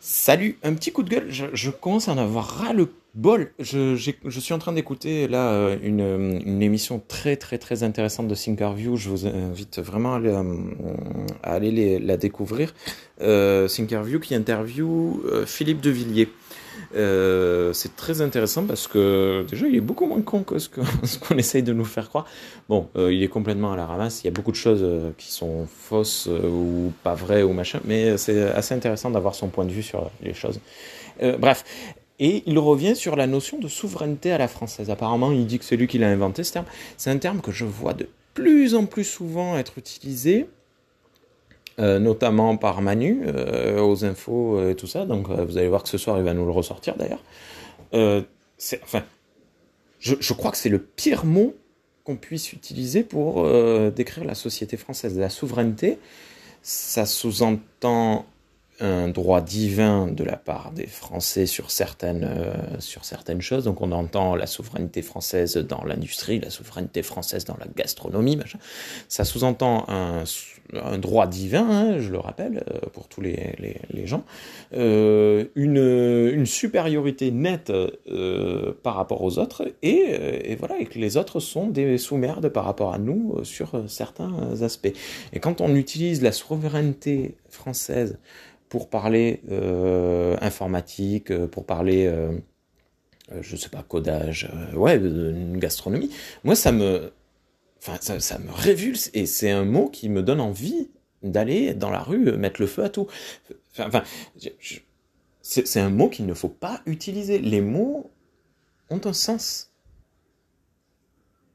Salut, un petit coup de gueule, je, je commence à en avoir ras le bol. Je, je suis en train d'écouter là euh, une, euh, une émission très très très intéressante de Thinkerview. Je vous invite vraiment à aller, euh, aller la découvrir. Euh, Thinkerview qui interview Philippe de Villiers. C'est très intéressant parce que déjà il est beaucoup moins con que ce qu'on essaye de nous faire croire. Bon, il est complètement à la ramasse. Il y a beaucoup de choses qui sont fausses ou pas vraies ou machin, mais c'est assez intéressant d'avoir son point de vue sur les choses. Bref. Et il revient sur la notion de souveraineté à la française. Apparemment, il dit que c'est lui qui l'a inventé ce terme. C'est un terme que je vois de plus en plus souvent être utilisé, euh, notamment par Manu, euh, aux infos euh, et tout ça. Donc vous allez voir que ce soir, il va nous le ressortir d'ailleurs. Enfin, je, crois que c'est le pire mot qu'on puisse utiliser pour décrire la société française. La souveraineté, ça sous-entend un droit divin de la part des Français sur certaines, euh, sur certaines choses. Donc on entend la souveraineté française dans l'industrie, la souveraineté française dans la gastronomie, machin. Ça sous-entend un, droit divin, hein, je le rappelle, euh, pour tous les, les, gens, euh, une, une supériorité nette par rapport aux autres, et, et voilà, et que les autres sont des sous-merdes par rapport à nous sur certains aspects. Et quand on utilise la souveraineté française pour parler euh, informatique, euh, pour parler, euh, euh, je sais pas, codage, ouais, une gastronomie, moi ça me, enfin ça, me révulse et c'est un mot qui me donne envie d'aller dans la rue mettre le feu à tout. Enfin, c'est un mot qu'il ne faut pas utiliser. Les mots ont un sens.